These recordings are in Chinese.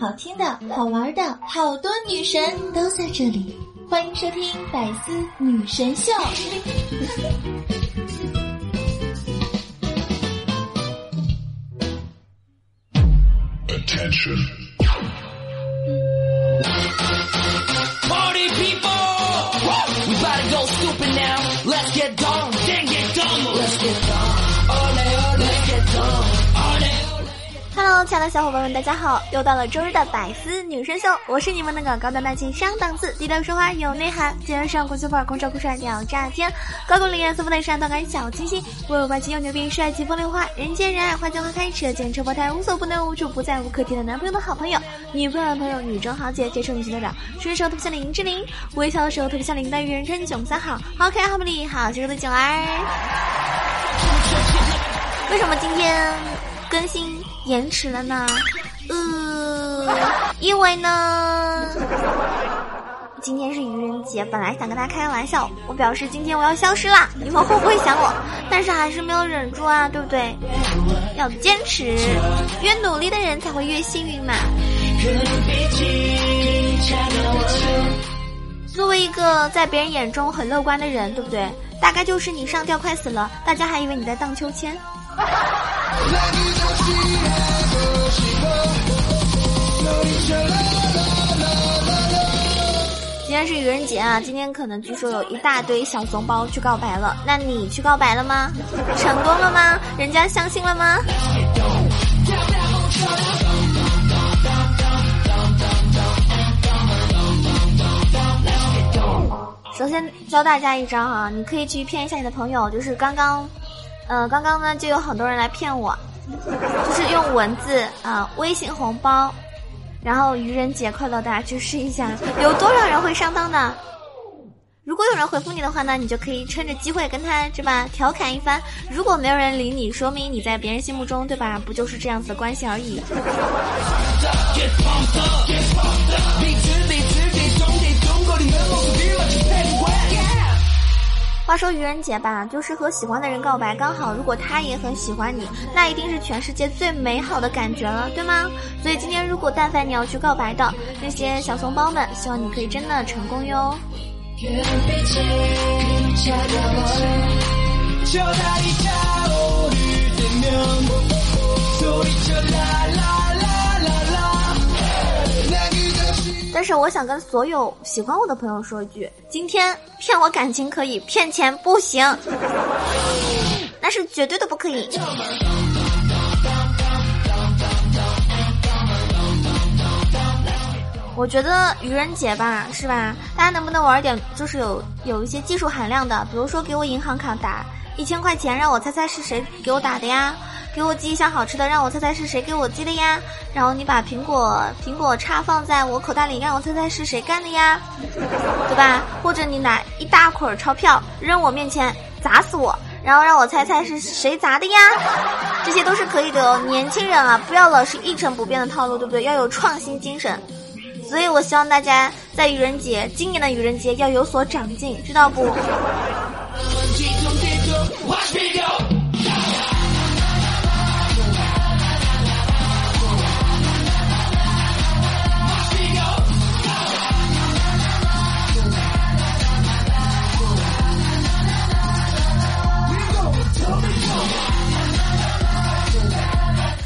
好听的、好玩的，好多女神都在这里，欢迎收听《百思女神秀》。Attention。亲爱的小伙伴们，大家好！又到了周日的百思女神秀，我是你们那个高端大气上档次、低调奢华有内涵、精神上国际范儿、空少酷帅屌炸天、高冷厉害色不内善、动感小清新、温柔霸气又牛逼、帅气风流花、人见人爱、花见花开、车见车爆胎、无所不能、无处不在、无可替代男朋友的好朋友、女朋友的朋友、女中豪杰、接受女性代表、吃的时候特别像林志玲，微笑的时候特别像林黛玉，人称囧三好，好可爱、好美丽、好邪恶的囧儿。为什么今天更新延迟了呢？呃，因为呢，今天是愚人节，本来想跟大家开个玩笑，我表示今天我要消失啦，你们会不会想我？但是还是没有忍住啊，对不对？要坚持，越努力的人才会越幸运嘛。作为一个在别人眼中很乐观的人，对不对？大概就是你上吊快死了，大家还以为你在荡秋千。今天是愚人节啊！今天可能据说有一大堆小怂包去告白了，那你去告白了吗？成功了吗？人家相信了吗？首先教大家一招哈，你可以去骗一下你的朋友，就是刚刚，呃，刚刚呢就有很多人来骗我，就是用文字啊，微信红包。然后愚人节快乐，大家去试一下，有多少人会上当的？如果有人回复你的话呢，你就可以趁着机会跟他是吧调侃一番。如果没有人理你，说明你在别人心目中对吧，不就是这样子的关系而已。话说愚人节吧，就是和喜欢的人告白，刚好如果他也很喜欢你，那一定是全世界最美好的感觉了，对吗？所以今天如果但凡你要去告白的那些小怂包们，希望你可以真的成功哟。但是我想跟所有喜欢我的朋友说一句：今天骗我感情可以，骗钱不行，那是绝对的不可以。我觉得愚人节吧，是吧？大家能不能玩点就是有有一些技术含量的？比如说给我银行卡打一千块钱，让我猜猜是谁给我打的呀？给我寄一箱好吃的，让我猜猜是谁给我寄的呀？然后你把苹果苹果叉放在我口袋里，让我猜猜是谁干的呀？对吧？或者你拿一大捆钞票扔我面前砸死我，然后让我猜猜是谁砸的呀？这些都是可以的哦。年轻人啊，不要老是一成不变的套路，对不对？要有创新精神。所以我希望大家在愚人节，今年的愚人节要有所长进，知道不？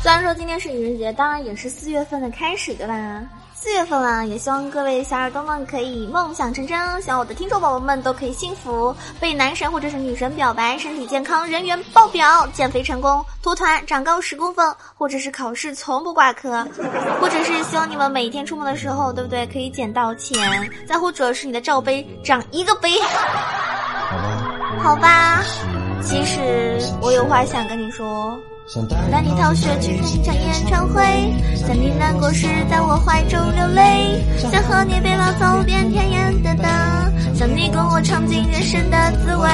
虽然说今天是愚人节，当然也是四月份的开始，对吧？四月份了，也希望各位小耳朵们可以梦想成真，希望我的听众宝宝们都可以幸福，被男神或者是女神表白，身体健康，人缘爆表，减肥成功，脱团长高十公分，或者是考试从不挂科，或者是希望你们每天出门的时候，对不对？可以捡到钱，再或者是你的罩杯长一个杯，好吧？其实我有话想跟你说。带你逃学去看一场演唱会，在你难过时在我怀中流泪，想和你背包走遍田野的大，想你跟我尝尽人生的滋味，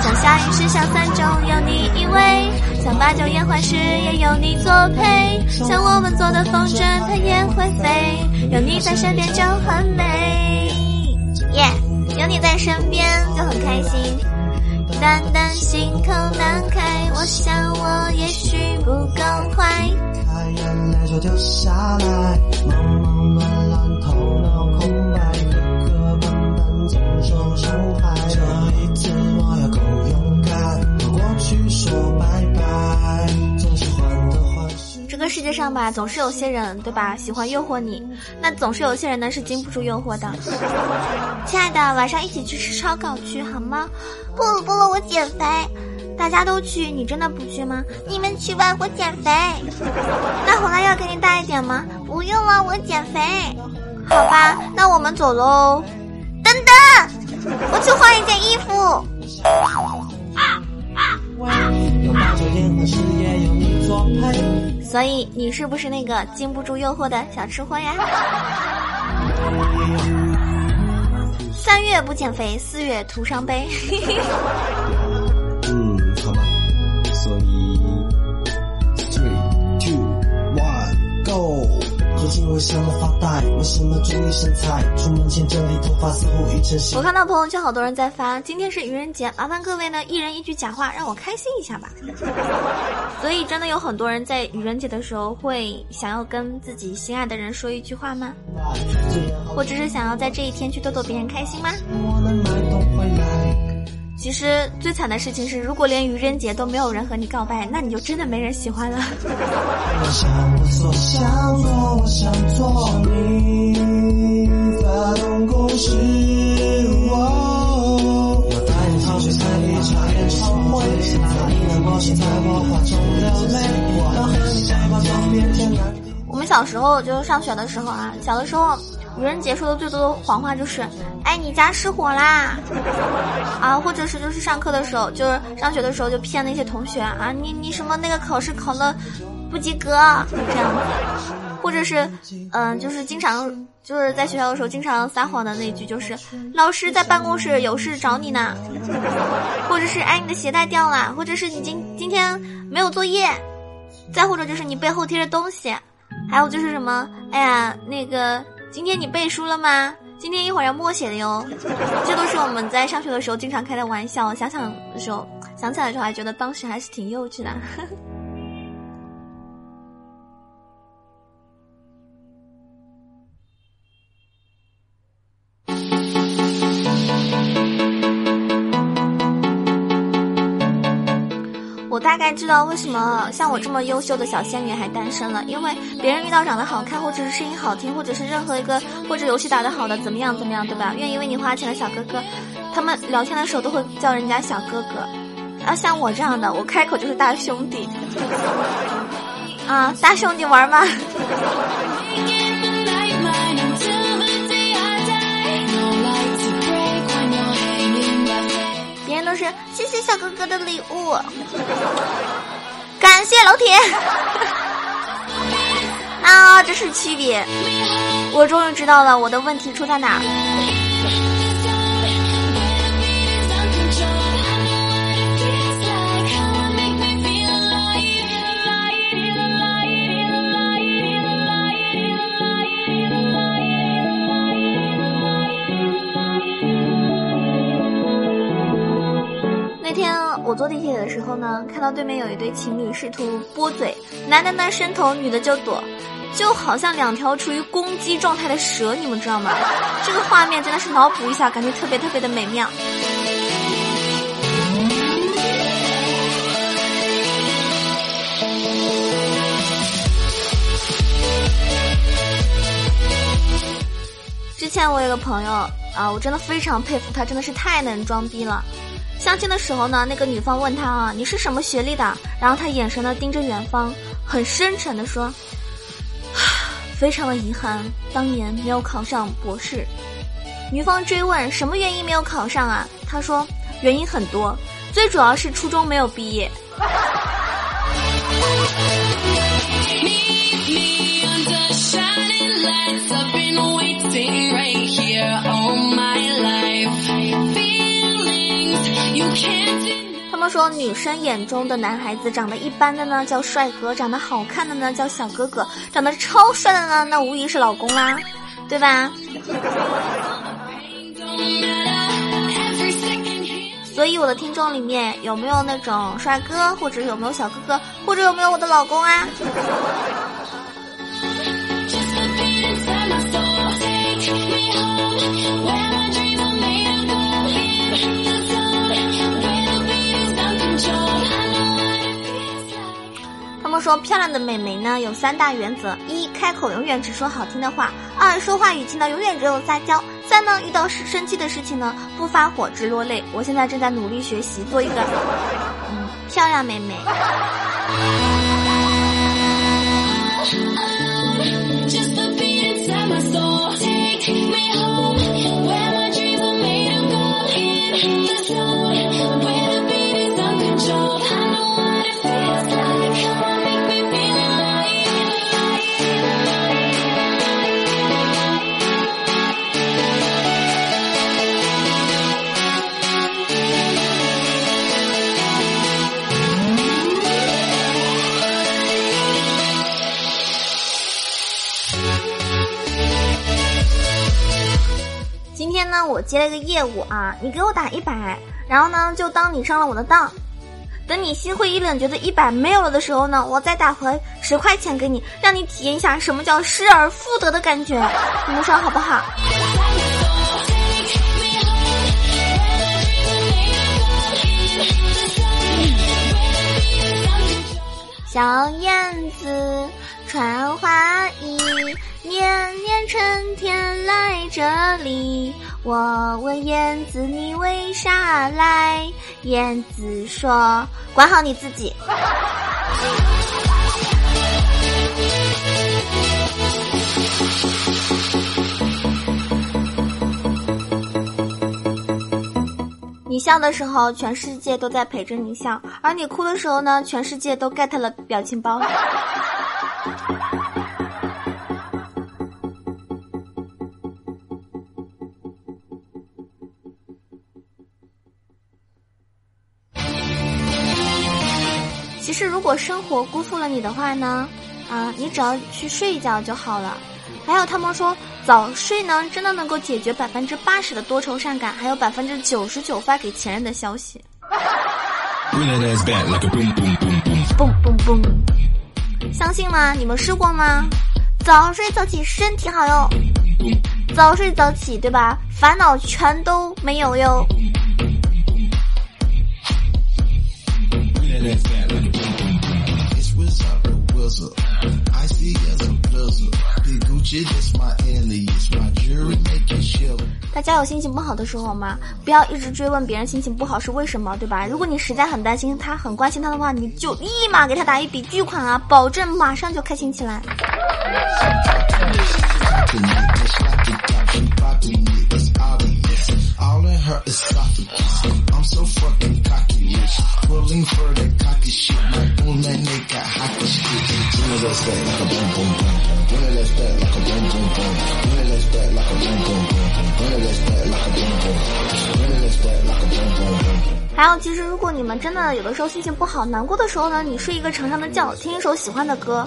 想下雨时下伞中有你依偎，想把酒言欢时也有你作陪，想我们做的风筝它也会飞，有你在身边就很美，耶，有你在身边就很开心。淡淡心口难开我想我也许不够坏看眼泪就掉下来忙忙乱乱头脑空白。这世界上吧，总是有些人对吧，喜欢诱惑你，那总是有些人呢是经不住诱惑的。亲爱的，晚上一起去吃烧烤去好吗？不了不了，我减肥。大家都去，你真的不去吗？你们去吧，我减肥。那红辣要给你带一点吗？不用了，我减肥。好吧，那我们走喽。等等，我去换一件衣服。所以你是不是那个禁不住诱惑的小吃货呀？三月不减肥，四月徒伤悲。嗯，好吧。所以，three two one go。我看到朋友圈好多人在发，今天是愚人节，麻烦各位呢一人一句假话，让我开心一下吧。所以真的有很多人在愚人节的时候会想要跟自己心爱的人说一句话吗？或者是想要在这一天去逗逗别人开心吗？其实最惨的事情是，如果连愚人节都没有人和你告白，那你就真的没人喜欢了。我们小时候就上学的时候啊，小的时候。愚人节说的最多的谎话就是“哎，你家失火啦”，啊，或者是就是上课的时候，就是上学的时候就骗那些同学啊，你你什么那个考试考了不及格这样。子，或者是嗯，就是经常就是在学校的时候经常撒谎的那句就是“老师在办公室有事找你呢”，或者是“哎，你的鞋带掉了”，或者是你今今天没有作业，再或者就是你背后贴着东西，还有就是什么，哎呀，那个。今天你背书了吗？今天一会儿要默写的哟。这都是我们在上学的时候经常开的玩笑。想想的时候，想起来的时候，还觉得当时还是挺幼稚的。知道为什么像我这么优秀的小仙女还单身了，因为别人遇到长得好看，或者是声音好听，或者是任何一个或者游戏打得好的，怎么样怎么样，对吧？愿意为你花钱的小哥哥，他们聊天的时候都会叫人家小哥哥。而像我这样的，我开口就是大兄弟。啊，大兄弟玩吗？小哥哥的礼物，感谢老铁。啊，这是区别，我终于知道了我的问题出在哪儿。候呢，看到对面有一对情侣试图拨嘴，男的呢伸头，女的就躲，就好像两条处于攻击状态的蛇，你们知道吗？这个画面真的是脑补一下，感觉特别特别的美妙。之前我有个朋友啊，我真的非常佩服他，真的是太能装逼了。相亲的时候呢，那个女方问他啊，你是什么学历的？然后他眼神呢盯着远方，很深沉的说，非常的遗憾，当年没有考上博士。女方追问什么原因没有考上啊？他说原因很多，最主要是初中没有毕业。说，女生眼中的男孩子长得一般的呢叫帅哥，长得好看的呢叫小哥哥，长得超帅的呢那无疑是老公啦，对吧？所以我的听众里面有没有那种帅哥，或者有没有小哥哥，或者有没有我的老公啊？么说漂亮的美眉呢有三大原则：一、开口永远只说好听的话；二、说话语气呢永远只有撒娇；三呢，遇到是生气的事情呢不发火只落泪。我现在正在努力学习，做一个嗯漂亮美眉。接了一个业务啊，你给我打一百，然后呢，就当你上了我的当。等你心灰意冷，觉得一百没有了的时候呢，我再打回十块钱给你，让你体验一下什么叫失而复得的感觉。你们说好不好？小燕子穿花衣，年年春天来这里。我问燕子你为啥来？燕子说：管好你自己。你笑的时候，全世界都在陪着你笑；而你哭的时候呢，全世界都 get 了表情包。其实，如果生活辜负了你的话呢，啊，你只要去睡一觉就好了。还有他们说早睡呢，真的能够解决百分之八十的多愁善感，还有百分之九十九发给前任的消息。相信吗？你们试过吗？早睡早起身体好哟，早睡早起对吧？烦恼全都没有哟。大家有心情不好的时候吗？不要一直追问别人心情不好是为什么，对吧？如果你实在很担心他，很关心他的话，你就立马给他打一笔巨款啊，保证马上就开心起来。还有，其实如果你们真的有的时候心情不好、难过的时候呢，你睡一个长长的觉，听一首喜欢的歌，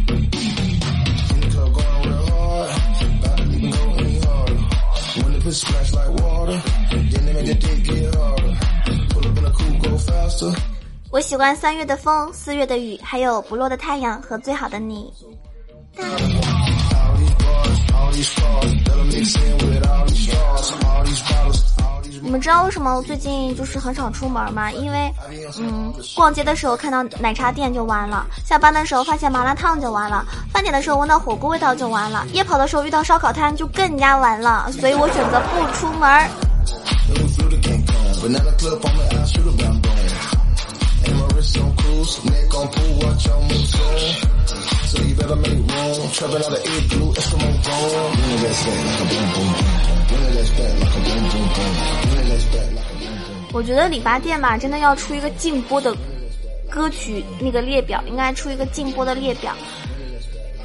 我喜欢三月的风，四月的雨，还有不落的太阳和最好的你。知道为什么我最近就是很少出门吗？因为，嗯，逛街的时候看到奶茶店就完了，下班的时候发现麻辣烫就完了，饭点的时候闻到火锅味道就完了，夜跑的时候遇到烧烤摊就更加完了，所以我选择不出门。我觉得理发店吧，真的要出一个禁播的歌曲那个列表，应该出一个禁播的列表。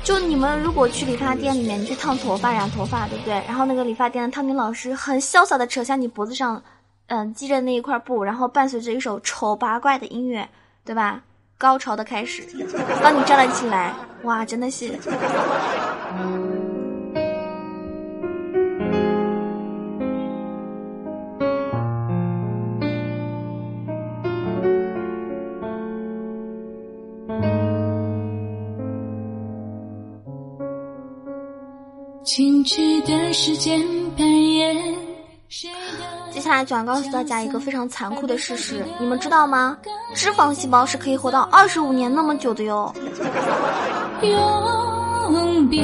就你们如果去理发店里面，你去烫头发、染头发，对不对？然后那个理发店的烫金老师很潇洒的扯下你脖子上，嗯，系着那一块布，然后伴随着一首丑八怪的音乐，对吧？高潮的开始，帮你站了起来，哇，真的是。接下来就要告诉大家一个非常残酷的事实，你们知道吗？脂肪细胞是可以活到二十五年那么久的哟。用笔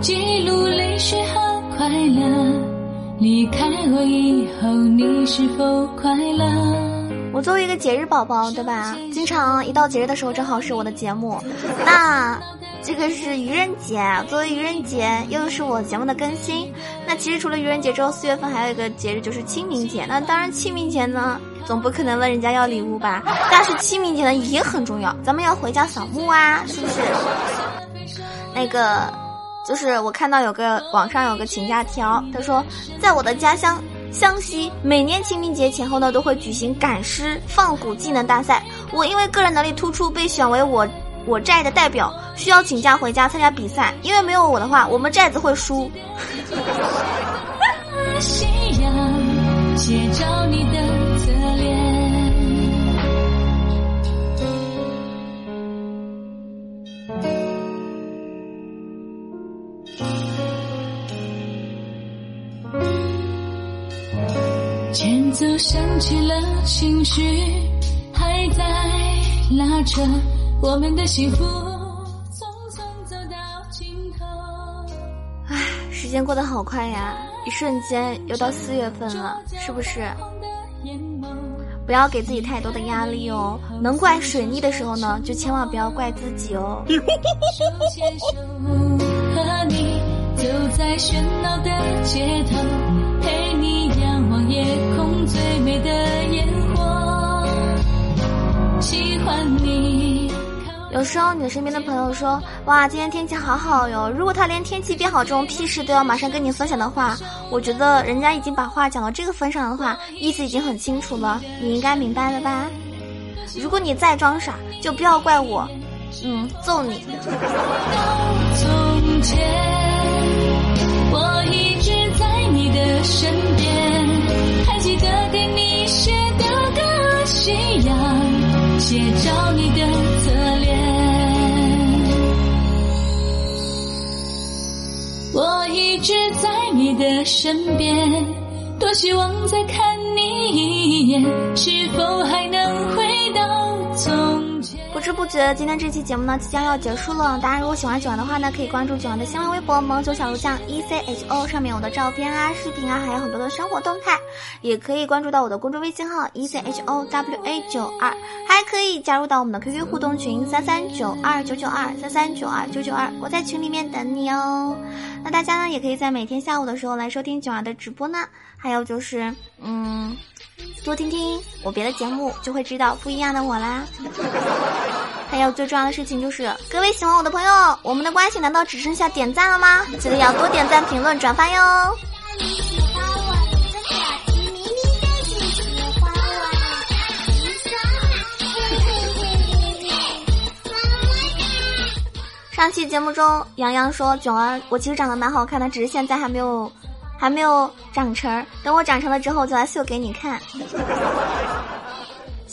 记录泪水和快乐，离开我以后你是否快乐？我作为一个节日宝宝，对吧？经常一到节日的时候，正好是我的节目。那。这个是愚人节啊，作为愚人节，又是我节目的更新。那其实除了愚人节之后，四月份还有一个节日就是清明节。那当然，清明节呢，总不可能问人家要礼物吧？但是清明节呢也很重要，咱们要回家扫墓啊，是不是？那个，就是我看到有个网上有个请假条，他说，在我的家乡湘西，每年清明节前后呢，都会举行赶尸放蛊技能大赛。我因为个人能力突出，被选为我。我寨的代表需要请假回家参加比赛，因为没有我的话，我们寨子会输。前奏响起了情绪，还在拉扯。我们的幸福匆匆走到尽头。唉，时间过得好快呀，一瞬间又到四月份了，是不是？不要给自己太多的压力哦。能怪水逆的时候呢，就千万不要怪自己哦。和你走在喧闹的街头，陪你仰望夜空有时候你身边的朋友说：“哇，今天天气好好哟。”如果他连天气变好这种屁事都要马上跟你分享的话，我觉得人家已经把话讲到这个份上的话，意思已经很清楚了。你应该明白了吧？如果你再装傻，就不要怪我，嗯，揍你。从前，我一直在你的身边，还记得给你写的歌，夕阳写照你的直在你的身边，多希望再看你一眼，是否还能？不知不觉，今天这期节目呢即将要结束了。大家如果喜欢九儿的话呢，可以关注九儿的新浪微博“萌九小鹿酱 E C H O”，上面有我的照片啊、视频啊，还有很多的生活动态。也可以关注到我的公众微信号 “E C H O W A 九二”，还可以加入到我们的 QQ 互动群三三九二九九二三三九二九九二，我在群里面等你哦。那大家呢，也可以在每天下午的时候来收听九儿的直播呢。还有就是，嗯，多听听我别的节目，就会知道不一样的我啦。还有最重要的事情就是，各位喜欢我的朋友，我们的关系难道只剩下点赞了吗？记得要多点赞、评论、转发哟。上期节目中，洋洋说：“囧儿，我其实长得蛮好看的，只是现在还没有，还没有长成。等我长成了之后，就来秀给你看。”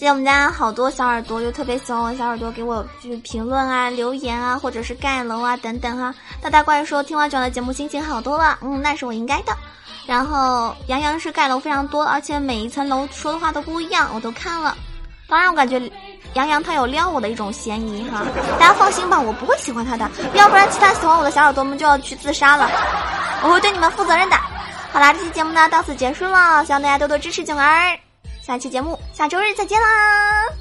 谢谢我们家好多小耳朵，又特别喜欢我小耳朵给我就是评论啊、留言啊，或者是盖楼啊等等哈。大大怪说听完囧的节目心情好多了，嗯，那是我应该的。然后洋洋是盖楼非常多，而且每一层楼说的话都不一样，我都看了。当然，我感觉。杨洋他有撩我的一种嫌疑哈，大家放心吧，我不会喜欢他的，要不然其他喜欢我的小耳朵们就要去自杀了，我会对你们负责任的。好啦，这期节目呢到此结束了，希望大家多多支持囧儿，下期节目下周日再见啦。